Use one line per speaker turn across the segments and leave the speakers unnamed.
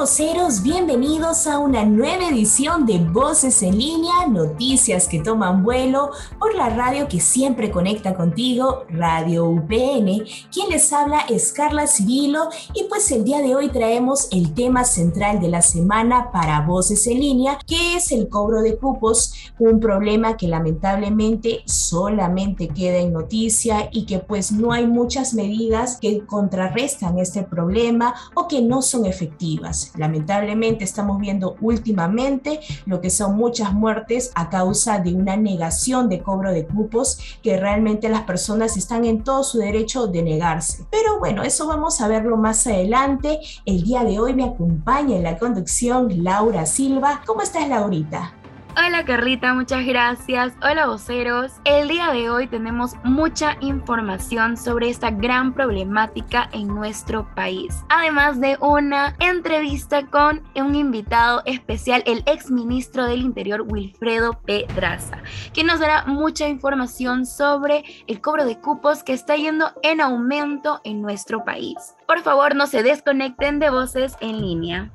Voceros? Bienvenidos a una nueva edición de Voces en línea, noticias que toman vuelo por la radio que siempre conecta contigo, Radio UPN. Quien les habla es Carla Cirilo y pues el día de hoy traemos el tema central de la semana para Voces en línea, que es el cobro de cupos, un problema que lamentablemente solamente queda en noticia y que pues no hay muchas medidas que contrarrestan este problema o que no son efectivas. Lamentablemente estamos viendo últimamente lo que son muchas muertes a causa de una negación de cobro de cupos que realmente las personas están en todo su derecho de negarse. Pero bueno, eso vamos a verlo más adelante. El día de hoy me acompaña en la conducción Laura Silva. ¿Cómo estás, Laurita?
Hola Carlita, muchas gracias. Hola voceros. El día de hoy tenemos mucha información sobre esta gran problemática en nuestro país. Además de una entrevista con un invitado especial, el ex ministro del Interior Wilfredo Pedraza, que nos dará mucha información sobre el cobro de cupos que está yendo en aumento en nuestro país. Por favor, no se desconecten de voces en línea.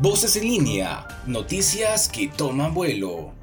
Voces en línea, noticias que toman vuelo.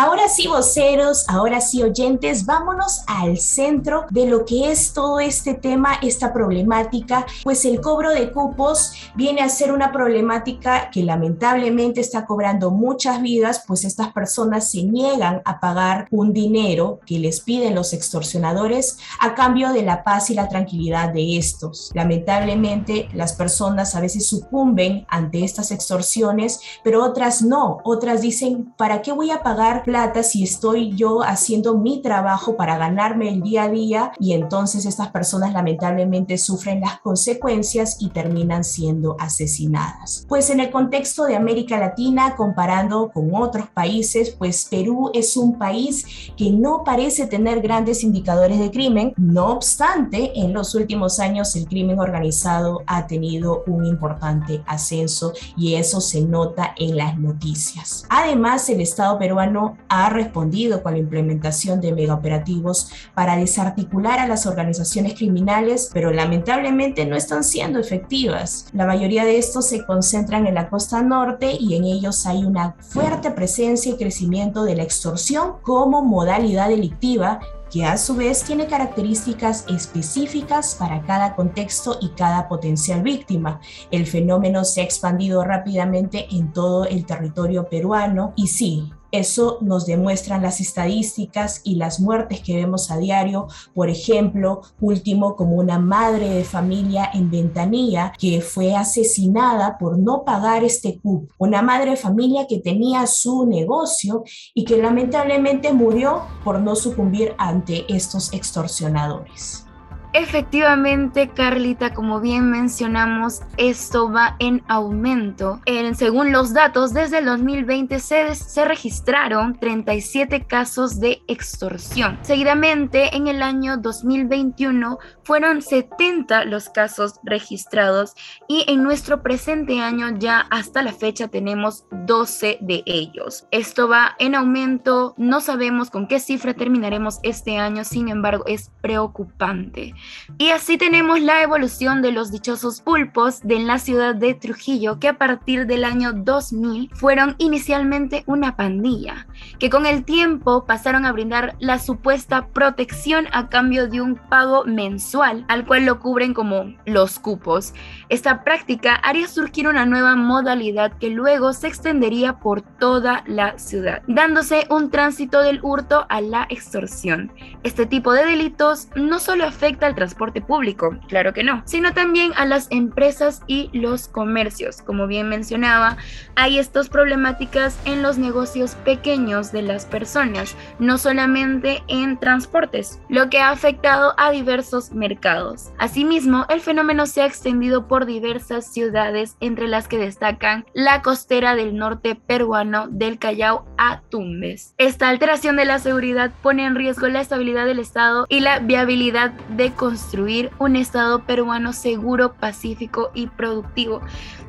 Ahora sí, voceros, ahora sí, oyentes, vámonos al centro de lo que es todo este tema, esta problemática, pues el cobro de cupos viene a ser una problemática que lamentablemente está cobrando muchas vidas, pues estas personas se niegan a pagar un dinero que les piden los extorsionadores a cambio de la paz y la tranquilidad de estos. Lamentablemente, las personas a veces sucumben ante estas extorsiones, pero otras no, otras dicen, ¿para qué voy a pagar plata si estoy yo haciendo mi trabajo para ganarme el día a día y entonces estas personas lamentablemente sufren las consecuencias y terminan siendo asesinadas. Pues en el contexto de América Latina, comparando con otros países, pues Perú es un país que no parece tener grandes indicadores de crimen, no obstante, en los últimos años el crimen organizado ha tenido un importante ascenso y eso se nota en las noticias. Además, el Estado peruano ha respondido con la implementación de megaoperativos para desarticular a las organizaciones criminales, pero lamentablemente no están siendo efectivas. La mayoría de estos se concentran en la costa norte y en ellos hay una fuerte presencia y crecimiento de la extorsión como modalidad delictiva que a su vez tiene características específicas para cada contexto y cada potencial víctima. El fenómeno se ha expandido rápidamente en todo el territorio peruano y sí, eso nos demuestran las estadísticas y las muertes que vemos a diario. Por ejemplo, último como una madre de familia en Ventanilla que fue asesinada por no pagar este CUP. Una madre de familia que tenía su negocio y que lamentablemente murió por no sucumbir ante estos extorsionadores.
Efectivamente, Carlita, como bien mencionamos, esto va en aumento. En, según los datos, desde el 2020 se, se, registraron 37 casos de extorsión. Seguidamente, en el año 2021 fueron 70 los casos registrados y en nuestro presente año ya hasta la fecha tenemos 12 de ellos. Esto va en aumento, no sabemos con qué cifra terminaremos este año, sin embargo es preocupante. Y así tenemos la evolución de los dichosos pulpos de la ciudad de Trujillo, que a partir del año 2000 fueron inicialmente una pandilla, que con el tiempo pasaron a brindar la supuesta protección a cambio de un pago mensual, al cual lo cubren como los cupos. Esta práctica haría surgir una nueva modalidad que luego se extendería por toda la ciudad, dándose un tránsito del hurto a la extorsión. Este tipo de delitos no solo afecta al transporte público, claro que no, sino también a las empresas y los comercios. Como bien mencionaba, hay estas problemáticas en los negocios pequeños de las personas, no solamente en transportes, lo que ha afectado a diversos mercados. Asimismo, el fenómeno se ha extendido por diversas ciudades, entre las que destacan la costera del norte peruano del Callao a Tumbes. Esta alteración de la seguridad pone en riesgo la estabilidad del Estado y la viabilidad de construir un Estado peruano seguro, pacífico y productivo,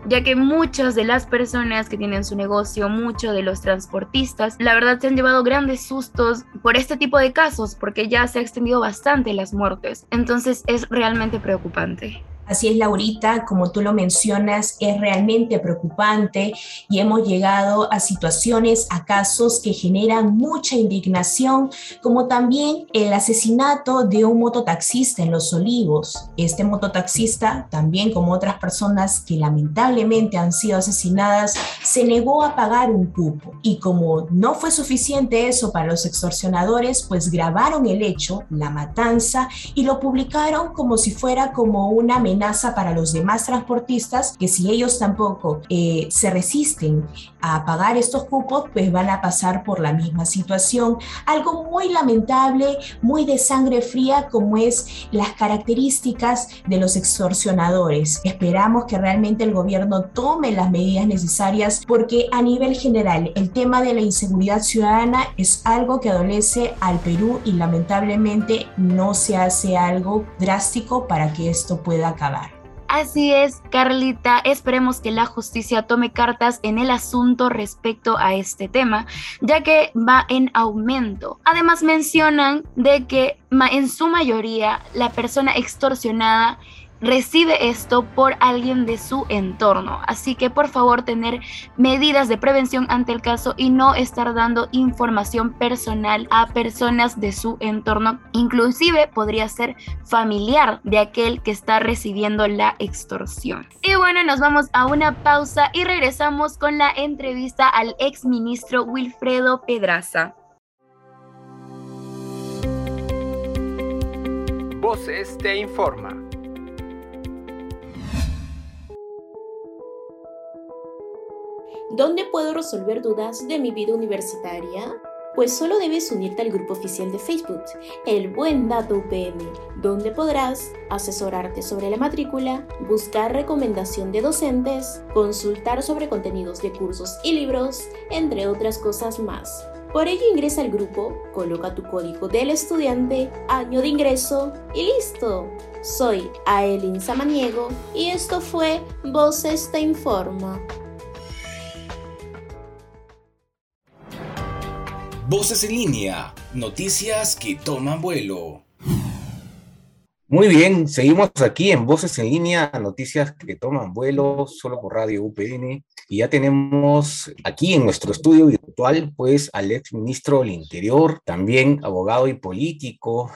ya que muchas de las personas que tienen su negocio, muchos de los transportistas, la verdad se han llevado grandes sustos por este tipo de casos, porque ya se ha extendido bastante las muertes. Entonces es realmente preocupante.
Así es, Laurita, como tú lo mencionas, es realmente preocupante y hemos llegado a situaciones, a casos que generan mucha indignación, como también el asesinato de un mototaxista en Los Olivos. Este mototaxista, también como otras personas que lamentablemente han sido asesinadas, se negó a pagar un cupo y como no fue suficiente eso para los extorsionadores, pues grabaron el hecho, la matanza, y lo publicaron como si fuera como una amenaza para los demás transportistas que si ellos tampoco eh, se resisten a pagar estos cupos, pues van a pasar por la misma situación. Algo muy lamentable, muy de sangre fría, como es las características de los extorsionadores. Esperamos que realmente el gobierno tome las medidas necesarias porque a nivel general el tema de la inseguridad ciudadana es algo que adolece al Perú y lamentablemente no se hace algo drástico para que esto pueda acabar.
Así es, Carlita, esperemos que la justicia tome cartas en el asunto respecto a este tema, ya que va en aumento. Además mencionan de que en su mayoría la persona extorsionada recibe esto por alguien de su entorno. Así que por favor tener medidas de prevención ante el caso y no estar dando información personal a personas de su entorno. Inclusive podría ser familiar de aquel que está recibiendo la extorsión. Y bueno, nos vamos a una pausa y regresamos con la entrevista al ex ministro Wilfredo Pedraza.
Voces te informa.
¿Dónde puedo resolver dudas de mi vida universitaria? Pues solo debes unirte al grupo oficial de Facebook, El Buen Dato UPM, donde podrás asesorarte sobre la matrícula, buscar recomendación de docentes, consultar sobre contenidos de cursos y libros, entre otras cosas más. Por ello ingresa al grupo, coloca tu código del estudiante, año de ingreso y listo. Soy Aelin Samaniego y esto fue Voces te informa.
Voces en línea, noticias que toman vuelo.
Muy bien, seguimos aquí en Voces en línea, noticias que toman vuelo, solo por Radio UPN. Y ya tenemos aquí en nuestro estudio virtual, pues, al ex ministro del Interior, también abogado y político,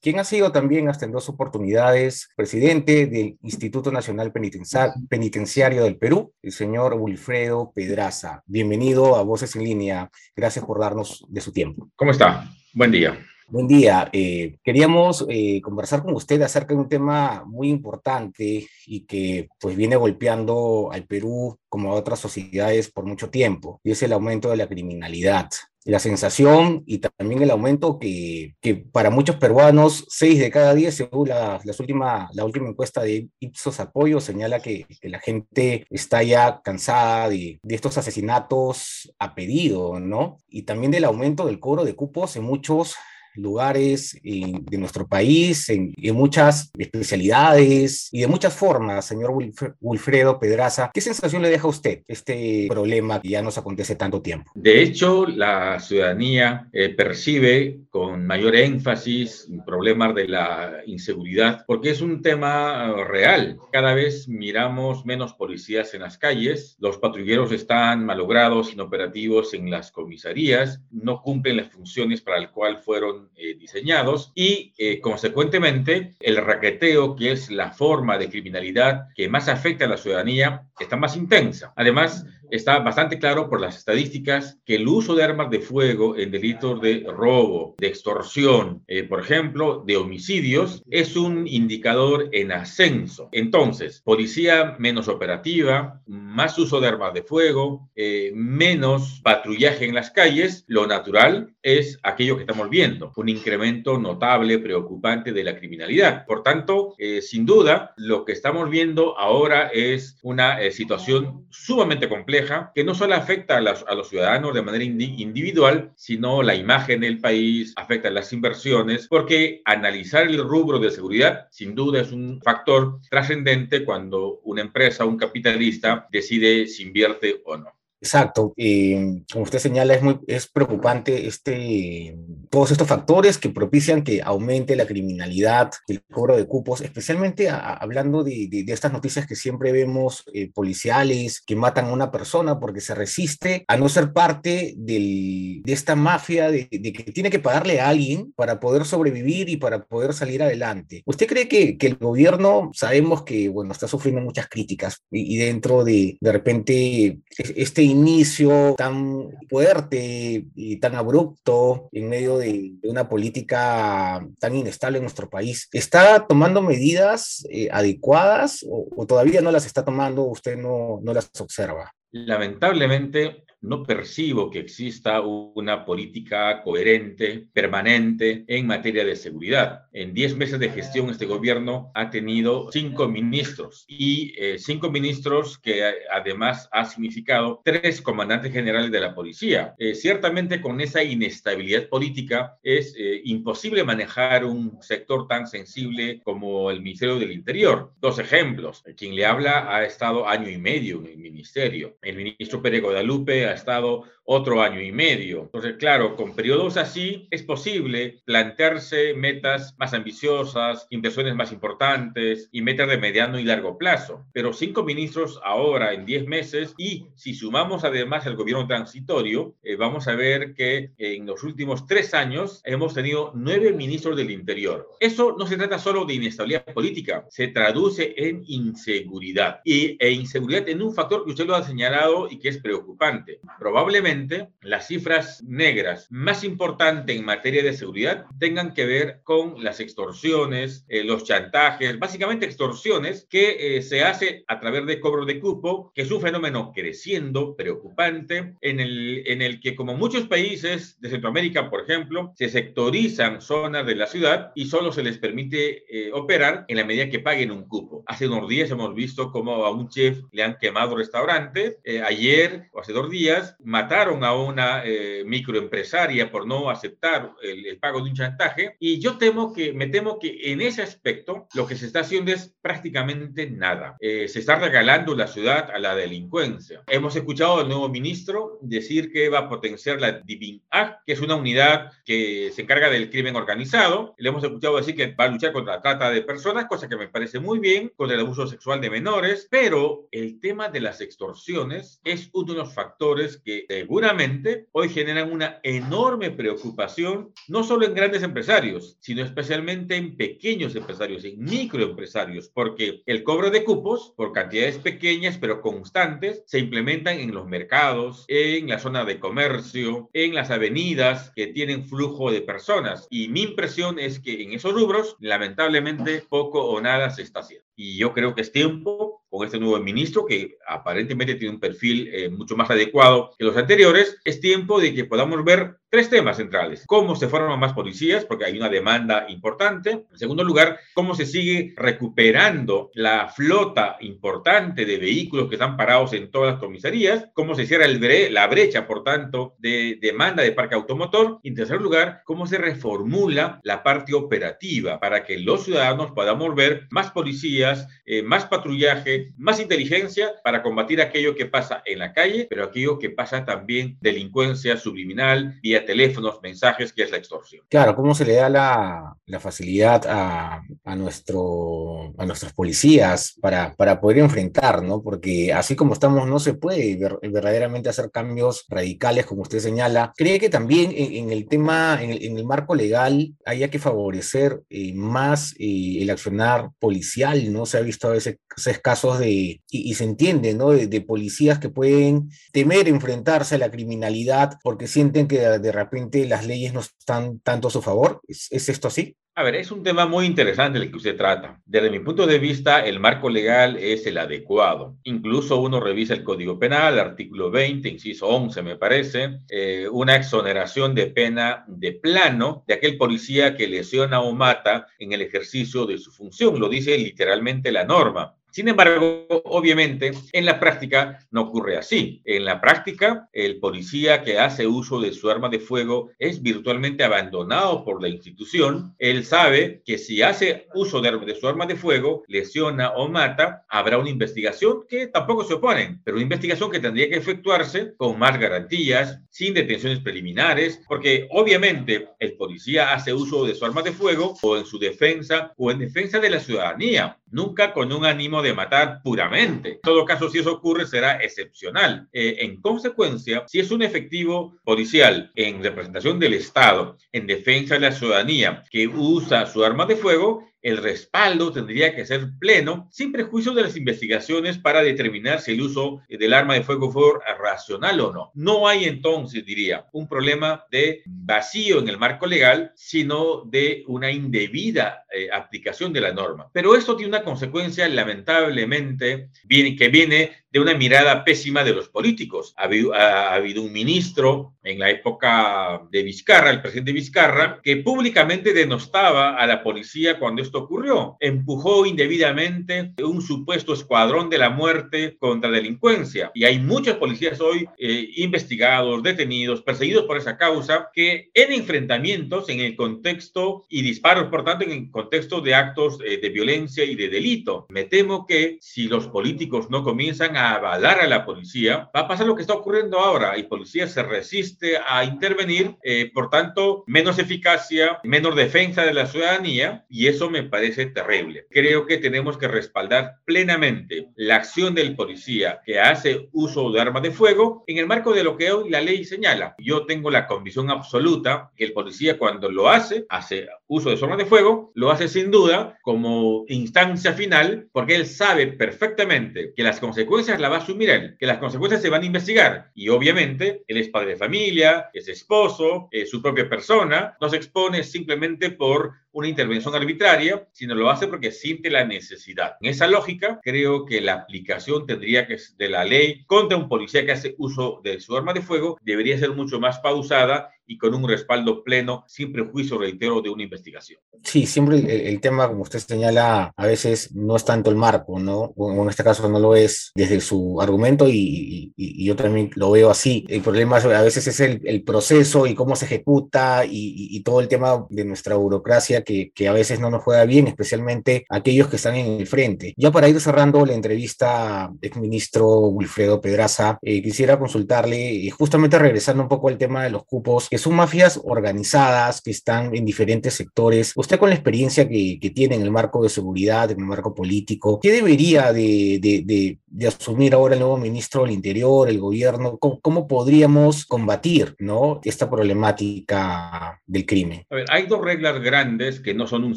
quien ha sido también hasta en dos oportunidades presidente del Instituto Nacional Penitenciario del Perú, el señor Wilfredo Pedraza. Bienvenido a Voces en Línea. Gracias por darnos de su tiempo.
¿Cómo está? Buen día.
Buen día. Eh, queríamos eh, conversar con usted acerca de un tema muy importante y que pues viene golpeando al Perú como a otras sociedades por mucho tiempo, y es el aumento de la criminalidad la sensación y también el aumento que, que, para muchos peruanos, 6 de cada 10, según la, las última, la última encuesta de Ipsos Apoyo, señala que, la gente está ya cansada de, de, estos asesinatos a pedido, ¿no? Y también del aumento del cobro de cupos en muchos lugares de nuestro país, en, muchas especialidades y de muchas formas, señor Wilfredo Pedraza. ¿Qué sensación le deja a usted este problema que ya nos acontece tanto tiempo?
De hecho, la ciudadanía eh, percibe con mayor énfasis problemas de la inseguridad porque es un tema real. Cada vez miramos menos policías en las calles, los patrulleros están malogrados, inoperativos en las comisarías, no cumplen las funciones para las cuales fueron eh, diseñados y, eh, consecuentemente, el raqueteo, que es la forma de criminalidad que más afecta a la ciudadanía, está más intensa. Además, está bastante claro por las estadísticas que el uso de armas de fuego en delitos de robo, de extorsión, eh, por ejemplo, de homicidios, es un indicador en ascenso. Entonces, policía menos operativa, más uso de armas de fuego, eh, menos patrullaje en las calles, lo natural es aquello que estamos viendo, un incremento notable, preocupante de la criminalidad. Por tanto, eh, sin duda, lo que estamos viendo ahora es una situación sumamente compleja que no solo afecta a, los ciudadanos de manera individual, sino la imagen del país, afecta a las inversiones, porque analizar el rubro de seguridad sin duda es un factor trascendente cuando una empresa, un capitalista decide si invierte o no.
Exacto. Eh, como usted señala, es, muy, es preocupante este, todos estos factores que propician que aumente la criminalidad, el cobro de cupos, especialmente hablando de, de, estas noticias que siempre vemos eh, policiales que matan a una persona porque se resiste a no ser parte del, de esta mafia de, de, que tiene que pagarle a alguien para poder sobrevivir y para poder salir adelante. ¿Usted cree que, que el gobierno, sabemos que, bueno, está sufriendo muchas críticas y, y dentro de, de repente, este inicio tan fuerte y tan abrupto en medio de, una política tan inestable en nuestro país, ¿está tomando medidas eh, adecuadas o, todavía no las está tomando, usted no, no las observa?
Lamentablemente, no percibo que exista una política coherente, permanente en materia de seguridad. En 10 meses de gestión, este gobierno ha tenido cinco ministros y eh, cinco ministros que además ha significado tres comandantes generales de la policía. Eh, ciertamente con esa inestabilidad política es eh, imposible manejar un sector tan sensible como el Ministerio del Interior. Dos ejemplos. Quien le habla ha estado año y medio en el ministerio. El ministro Pérez Guadalupe ha estado otro año y medio. Entonces, claro, con periodos así es posible plantearse metas más ambiciosas, inversiones más importantes y metas de mediano y largo plazo. Pero cinco ministros ahora en diez meses y si sumamos además el gobierno transitorio, eh, vamos a ver que en los últimos tres años hemos tenido nueve ministros del Interior. Eso no se trata solo de inestabilidad política, se traduce en inseguridad y, e inseguridad en un factor que usted lo ha señalado y que es preocupante. Probablemente las cifras negras más importantes en materia de seguridad tengan que ver con las extorsiones, eh, los chantajes, básicamente extorsiones que eh, se hace a través de cobro de cupo, que es un fenómeno creciendo, preocupante, en el, en el que como muchos países de Centroamérica, por ejemplo, se sectorizan zonas de la ciudad y solo se les permite eh, operar en la medida que paguen un cupo. Hace unos días hemos visto cómo a un chef le han quemado restaurantes. ayer o hace dos días mataron a una eh, microempresaria por no aceptar el, pago de un chantaje y yo temo que, me temo que en ese aspecto lo que se está haciendo es prácticamente nada. Eh, se está regalando la ciudad a la delincuencia. Hemos escuchado al nuevo ministro decir que va a potenciar la Divin que es una unidad que se encarga del crimen organizado. Le hemos escuchado decir que va a luchar contra la trata de personas, cosa que me parece muy bien, contra el abuso sexual de menores, pero el tema de las extorsiones es uno de los factores que seguramente hoy generan una enorme preocupación, no solo en grandes empresarios, sino especialmente en pequeños empresarios, en microempresarios, porque el cobro de cupos, por cantidades pequeñas pero constantes, se implementan en los mercados, en la zona de comercio, en las avenidas que tienen flujo de personas. Y mi impresión es que en esos rubros, lamentablemente, poco o nada se está haciendo. Y yo creo que es tiempo con este nuevo ministro, que aparentemente tiene un perfil eh, mucho más adecuado que los anteriores, es tiempo de que podamos ver tres temas centrales. Cómo se forman más policías, porque hay una demanda importante. En segundo lugar, cómo se sigue recuperando la flota importante de vehículos que están parados en todas las comisarías. Cómo se cierra el la brecha, por tanto, de demanda de parque automotor. Y en tercer lugar, cómo se reformula la parte operativa para que los ciudadanos podamos ver más policías, eh, más patrullaje, más inteligencia para combatir aquello que pasa en la calle, pero aquello que pasa también delincuencia subliminal, vía teléfonos, mensajes, que es la extorsión.
Claro, ¿cómo se le da la, facilidad a, a, nuestros policías para, poder enfrentar, ¿no? Porque así como estamos, no se puede ver, verdaderamente hacer cambios radicales, como usted señala. ¿Cree que también en, el tema, en el, en el, marco legal, haya que favorecer eh, más eh, el accionar policial, ¿no? Se ha visto a veces, casos de, y, se entiende, ¿no? De, policías que pueden temer enfrentarse a la criminalidad porque sienten que de, de repente las leyes no están tanto a su favor. ¿Es, ¿Es, esto así?
A ver, es un tema muy interesante el que usted trata. Desde mi punto de vista, el marco legal es el adecuado. Incluso uno revisa el Código Penal, artículo 20, inciso 11, me parece, eh, una exoneración de pena de plano de aquel policía que lesiona o mata en el ejercicio de su función. Lo dice literalmente la norma. Sin embargo, obviamente, en la práctica no ocurre así. En la práctica, el policía que hace uso de su arma de fuego es virtualmente abandonado por la institución. Él sabe que si hace uso de, su arma de fuego, lesiona o mata, habrá una investigación que tampoco se oponen, pero una investigación que tendría que efectuarse con más garantías, sin detenciones preliminares, porque obviamente el policía hace uso de su arma de fuego o en su defensa o en defensa de la ciudadanía, nunca con un ánimo de matar puramente. En todo caso, si eso ocurre, será excepcional. Eh, en consecuencia, si es un efectivo policial en representación del Estado, en defensa de la ciudadanía, que usa su arma de fuego, el respaldo tendría que ser pleno, sin prejuicio de las investigaciones para determinar si el uso del arma de fuego fue racional o no. No hay entonces, diría, un problema de vacío en el marco legal, sino de una indebida eh, aplicación de la norma. Pero esto tiene una consecuencia lamentablemente que viene de una mirada pésima de los políticos. Ha habido, ha habido, un ministro en la época de Vizcarra, el presidente Vizcarra, que públicamente denostaba a la policía cuando esto ocurrió. Empujó indebidamente un supuesto escuadrón de la muerte contra delincuencia. Y hay muchos policías hoy eh, investigados, detenidos, perseguidos por esa causa, que en enfrentamientos, en el contexto y disparos, por tanto, en el contexto de actos eh, de violencia y de delito. Me temo que si los políticos no comienzan a avalar a la policía, va a pasar lo que está ocurriendo ahora y policía se resiste a intervenir, eh, por tanto, menos eficacia, menos defensa de la ciudadanía y eso me parece terrible. Creo que tenemos que respaldar plenamente la acción del policía que hace uso de armas de fuego en el marco de lo que hoy la ley señala. Yo tengo la convicción absoluta que el policía cuando lo hace, hace uso de su arma de fuego, lo hace sin duda como instancia final porque él sabe perfectamente que las consecuencias la va a asumir él, que las consecuencias se van a investigar y obviamente él es padre de familia, es esposo, es su propia persona, no se expone simplemente por una intervención arbitraria, sino lo hace porque siente la necesidad. En esa lógica, creo que la aplicación tendría que de la ley contra un policía que hace uso de su arma de fuego debería ser mucho más pausada y con un respaldo pleno, sin prejuicio, reitero, de una investigación.
Sí, siempre el, el, tema, como usted señala, a veces no es tanto el marco, ¿no? En este caso no lo es desde su argumento y, y, y yo también lo veo así. El problema a veces es el, el proceso y cómo se ejecuta y, y, todo el tema de nuestra burocracia que, que, a veces no nos juega bien, especialmente aquellos que están en el frente. Ya para ir cerrando la entrevista exministro Wilfredo Pedraza, eh, quisiera consultarle, y justamente regresando un poco al tema de los cupos, que son mafias organizadas que están en diferentes sectores. Usted con la experiencia que, que tiene en el marco de seguridad, en el marco político, ¿qué debería de, de, de, de asumir ahora el nuevo ministro del Interior, el gobierno? ¿Cómo, cómo podríamos combatir ¿no? esta problemática del crimen?
A ver, hay dos reglas grandes que no son un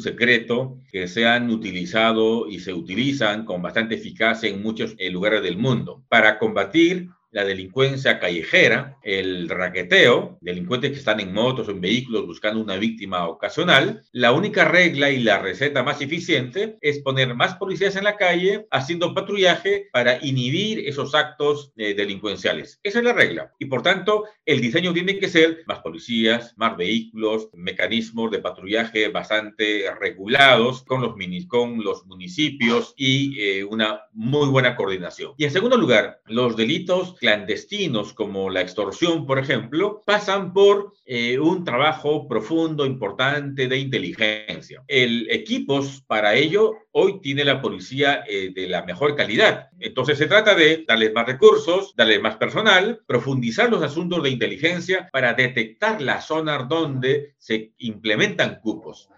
secreto, que se han utilizado y se utilizan con bastante eficacia en muchos lugares del mundo. Para combatir la delincuencia callejera, el raqueteo, delincuentes que están en motos o en vehículos buscando una víctima ocasional, la única regla y la receta más eficiente es poner más policías en la calle haciendo patrullaje para inhibir esos actos eh, delincuenciales. Esa es la regla. Y por tanto, el diseño tiene que ser más policías, más vehículos, mecanismos de patrullaje bastante regulados con los, con los municipios y eh, una muy buena coordinación. Y en segundo lugar, los delitos clandestinos como la extorsión, por ejemplo, pasan por eh, un trabajo profundo, importante de inteligencia. El equipos para ello hoy tiene la policía eh, de la mejor calidad. Entonces se trata de darles más recursos, darles más personal, profundizar los asuntos de inteligencia para detectar las zonas donde se implementan cupos.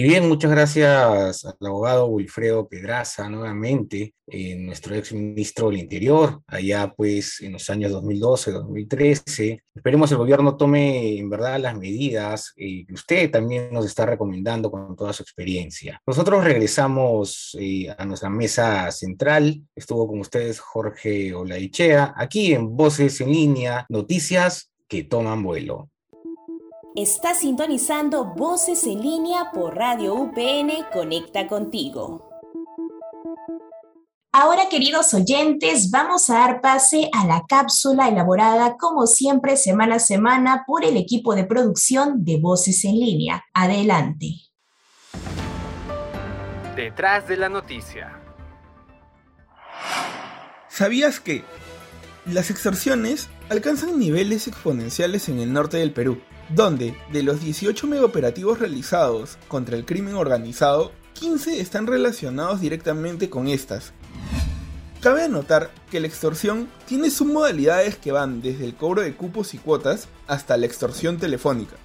Y bien, muchas gracias al abogado Wilfredo Pedraza nuevamente, eh, nuestro ex ministro del Interior, allá pues en los años 2012, 2013. Esperemos el gobierno tome en verdad las medidas eh, que usted también nos está recomendando con toda su experiencia. Nosotros regresamos eh, a nuestra mesa central. Estuvo con ustedes Jorge Olaichea, aquí en Voces en Línea, noticias que toman vuelo.
Está sintonizando Voces en línea por Radio UPN Conecta contigo.
Ahora, queridos oyentes, vamos a dar pase a la cápsula elaborada, como siempre, semana a semana por el equipo de producción de Voces en línea. Adelante.
Detrás de la noticia.
¿Sabías que las extorsiones alcanzan niveles exponenciales en el norte del Perú? Donde de los 18 megaoperativos realizados contra el crimen organizado, 15 están relacionados directamente con estas. Cabe anotar que la extorsión tiene submodalidades que van desde el cobro de cupos y cuotas hasta la extorsión telefónica.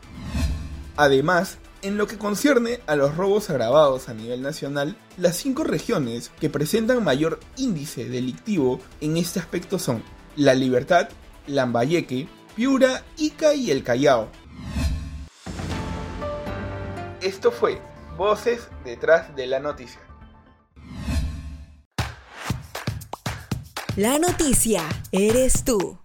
Además, en lo que concierne a los robos agravados a nivel nacional, las cinco regiones que presentan mayor índice delictivo en este aspecto son La Libertad, Lambayeque, Piura, Ica y el Callao, esto fue Voces detrás de la noticia.
La noticia eres tú.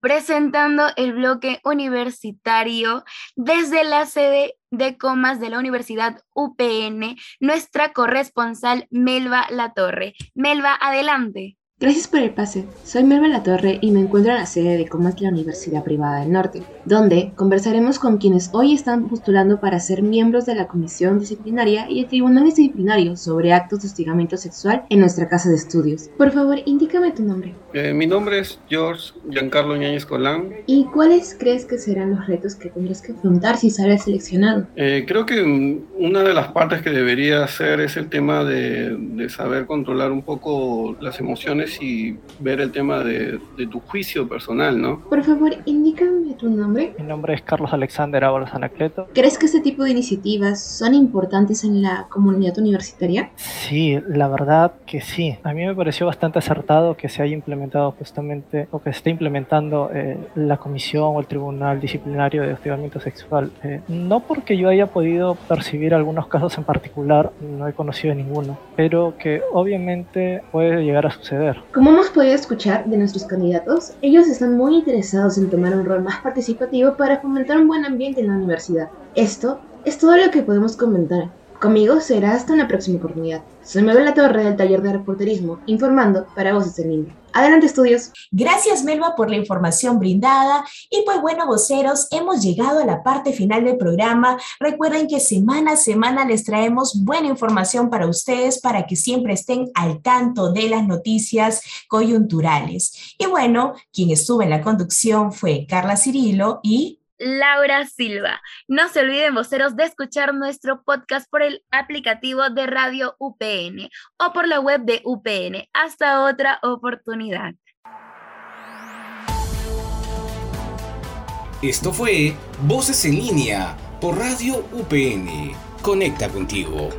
Presentando el bloque universitario desde la sede de comas de la Universidad UPN, nuestra corresponsal Melba Latorre. Melba, adelante.
Gracias por el pase. Soy Melba La Torre y me encuentro en la sede de Comas la Universidad Privada del Norte, donde conversaremos con quienes hoy están postulando para ser miembros de la Comisión Disciplinaria y el Tribunal Disciplinario sobre actos de hostigamiento sexual en nuestra casa de estudios. Por favor, indícame tu nombre.
Eh, mi nombre es George Giancarlo Ñañez Colán.
¿Y cuáles crees que serán los retos que tendrás que afrontar si sales seleccionado?
Eh, creo que una de las partes que debería hacer es el tema de, de saber controlar un poco las emociones y ver el tema de, tu juicio personal, ¿no?
Por favor, indícame tu nombre.
Mi nombre es Carlos Alexander Ábalos Anacleto.
¿Crees que este tipo de iniciativas son importantes en la comunidad universitaria?
Sí, la verdad que sí. A mí me pareció bastante acertado que se haya implementado justamente, o que se esté implementando eh, la comisión o el tribunal disciplinario de hostigamiento sexual. Eh, no porque yo haya podido percibir algunos casos en particular, no he conocido ninguno, pero que obviamente puede llegar a suceder.
Como hemos podido escuchar de nuestros candidatos, ellos están muy interesados en tomar un rol más participativo para fomentar un buen ambiente en la universidad. Esto es todo lo que podemos comentar. Conmigo será hasta una próxima oportunidad. Soy Mabel La Torre del taller de reporterismo, informando para Voces en Línea. Adelante, estudios.
Gracias, Melba, por la información brindada. Y pues bueno, voceros, hemos llegado a la parte final del programa. Recuerden que semana a semana les traemos buena información para ustedes para que siempre estén al tanto de las noticias coyunturales. Y bueno, quien estuvo en la conducción fue Carla Cirilo y
Laura Silva. No se olviden, voceros, de escuchar nuestro podcast por el aplicativo de Radio UPN o por la web de UPN. Hasta otra oportunidad.
Esto fue Voces en línea por Radio UPN. Conecta contigo.